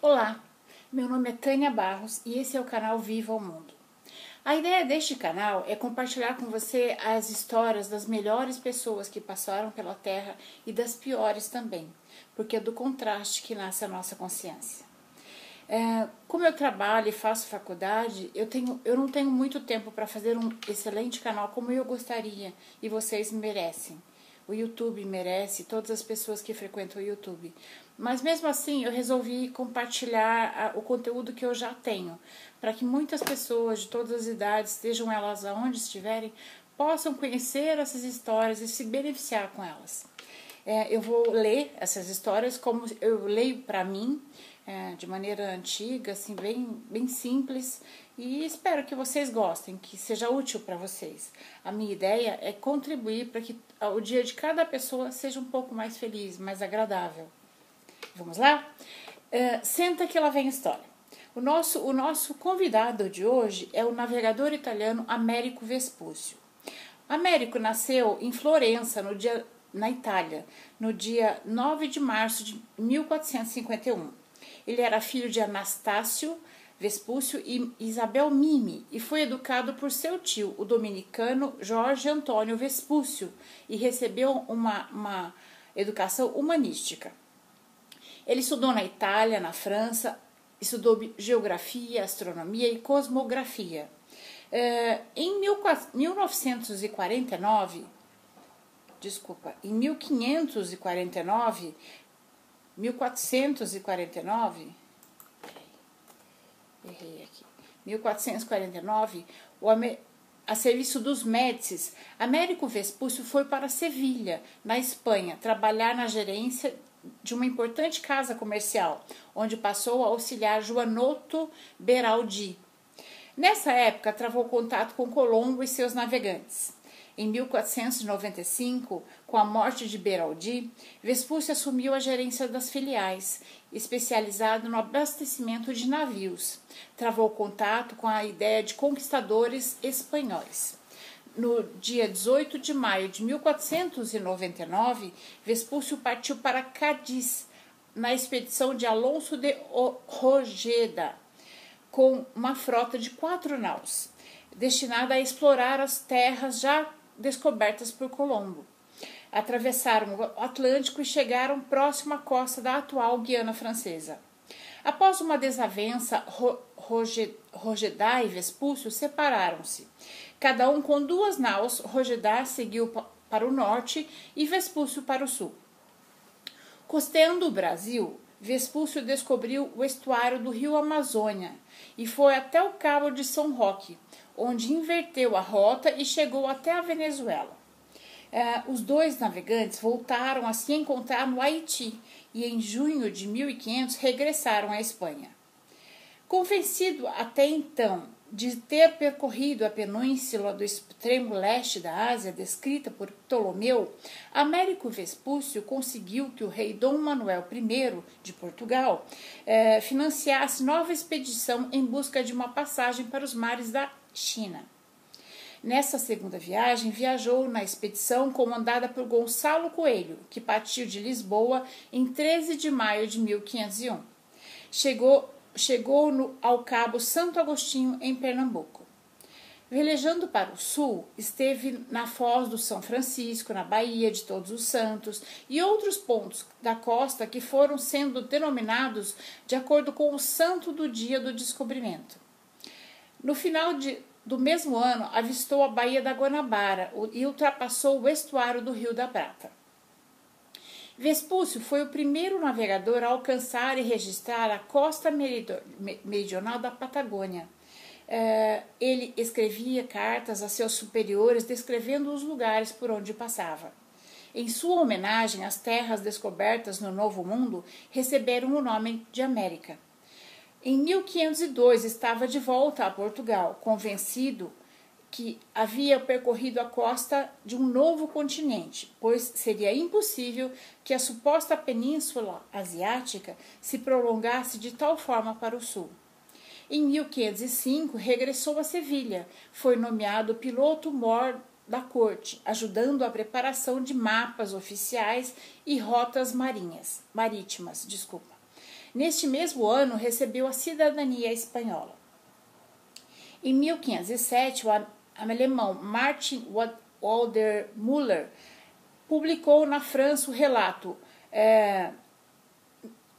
Olá, meu nome é Tânia Barros e esse é o canal Viva o Mundo. A ideia deste canal é compartilhar com você as histórias das melhores pessoas que passaram pela Terra e das piores também, porque é do contraste que nasce a nossa consciência. É, como eu trabalho e faço faculdade, eu, tenho, eu não tenho muito tempo para fazer um excelente canal como eu gostaria e vocês merecem o YouTube merece, todas as pessoas que frequentam o YouTube. Mas mesmo assim, eu resolvi compartilhar o conteúdo que eu já tenho, para que muitas pessoas de todas as idades, estejam elas aonde estiverem, possam conhecer essas histórias e se beneficiar com elas. É, eu vou ler essas histórias como eu leio para mim, é, de maneira antiga, assim, bem, bem simples, e espero que vocês gostem, que seja útil para vocês. A minha ideia é contribuir para que o dia de cada pessoa seja um pouco mais feliz, mais agradável. Vamos lá? É, senta que lá vem a história. O nosso, o nosso convidado de hoje é o navegador italiano Américo Vespúcio. Américo nasceu em Florença, no dia, na Itália, no dia 9 de março de 1451. Ele era filho de Anastácio Vespúcio e Isabel Mimi e foi educado por seu tio, o dominicano Jorge Antônio Vespúcio, e recebeu uma, uma educação humanística. Ele estudou na Itália, na França, estudou geografia, astronomia e cosmografia. É, em 1949, desculpa, em 1549, 1449, errei aqui, 1449, o, a serviço dos Médicis, Américo Vespúcio foi para Sevilha, na Espanha, trabalhar na gerência de uma importante casa comercial, onde passou a auxiliar Joanoto Beraldi. Nessa época, travou contato com Colombo e seus navegantes. Em 1495, com a morte de Beraldi, Vespúcio assumiu a gerência das filiais, especializado no abastecimento de navios. Travou contato com a ideia de conquistadores espanhóis. No dia 18 de maio de 1499, Vespúcio partiu para Cádiz, na expedição de Alonso de Rojeda, com uma frota de quatro naus, destinada a explorar as terras já descobertas por Colombo. Atravessaram o Atlântico e chegaram próximo à costa da atual Guiana Francesa. Após uma desavença, Rogedá e Vespúcio separaram-se. Cada um com duas naus, Rogedá seguiu para o norte e Vespúcio para o sul. Costeando o Brasil, Vespúcio descobriu o estuário do rio Amazônia e foi até o Cabo de São Roque, onde inverteu a rota e chegou até a Venezuela. É, os dois navegantes voltaram a se encontrar no Haiti e, em junho de 1500, regressaram à Espanha. Convencido até então de ter percorrido a península do extremo leste da Ásia, descrita por Ptolomeu, Américo Vespúcio conseguiu que o rei Dom Manuel I de Portugal eh, financiasse nova expedição em busca de uma passagem para os mares da China. Nessa segunda viagem, viajou na expedição comandada por Gonçalo Coelho, que partiu de Lisboa em 13 de maio de 1501. Chegou, chegou no, ao Cabo Santo Agostinho, em Pernambuco. Velejando para o sul, esteve na Foz do São Francisco, na Baía de Todos os Santos e outros pontos da costa que foram sendo denominados de acordo com o santo do dia do descobrimento. No final de, do mesmo ano, avistou a Baía da Guanabara e ultrapassou o estuário do Rio da Prata. Vespúcio foi o primeiro navegador a alcançar e registrar a costa meridional da Patagônia. É, ele escrevia cartas a seus superiores descrevendo os lugares por onde passava. Em sua homenagem, as terras descobertas no Novo Mundo receberam o nome de América. Em 1502 estava de volta a Portugal, convencido que havia percorrido a costa de um novo continente, pois seria impossível que a suposta península asiática se prolongasse de tal forma para o sul. Em 1505 regressou a Sevilha, foi nomeado piloto mor da corte, ajudando a preparação de mapas oficiais e rotas marinhas, marítimas, desculpa. Neste mesmo ano, recebeu a cidadania espanhola. Em 1507, o alemão Martin Walder publicou na França o relato é,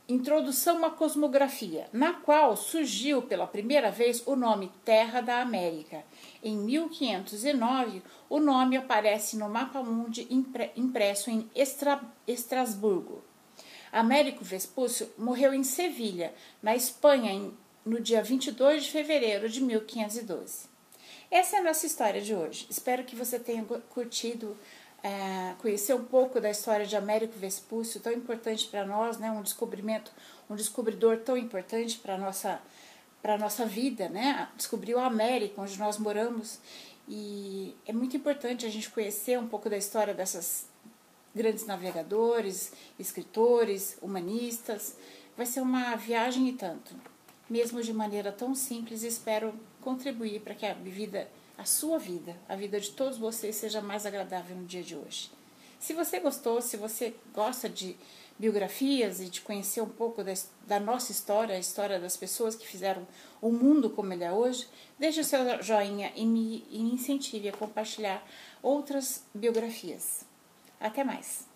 Introdução à Cosmografia, na qual surgiu pela primeira vez o nome Terra da América. Em 1509, o nome aparece no mapa mundi impresso em Estra Estrasburgo. Américo Vespúcio morreu em Sevilha, na Espanha, no dia 22 de fevereiro de 1512. Essa é a nossa história de hoje. Espero que você tenha curtido é, conhecer um pouco da história de Américo Vespúcio, tão importante para nós, né? um descobrimento, um descobridor tão importante para a nossa, nossa vida, né? descobriu a América, onde nós moramos, e é muito importante a gente conhecer um pouco da história dessas grandes navegadores, escritores, humanistas. Vai ser uma viagem e tanto. Mesmo de maneira tão simples, espero contribuir para que a vida a sua vida, a vida de todos vocês seja mais agradável no dia de hoje. Se você gostou, se você gosta de biografias e de conhecer um pouco da, da, nossa história, a história das pessoas que fizeram o mundo como ele é hoje, deixe o seu joinha e me, e me incentive a compartilhar outras biografias. Até mais!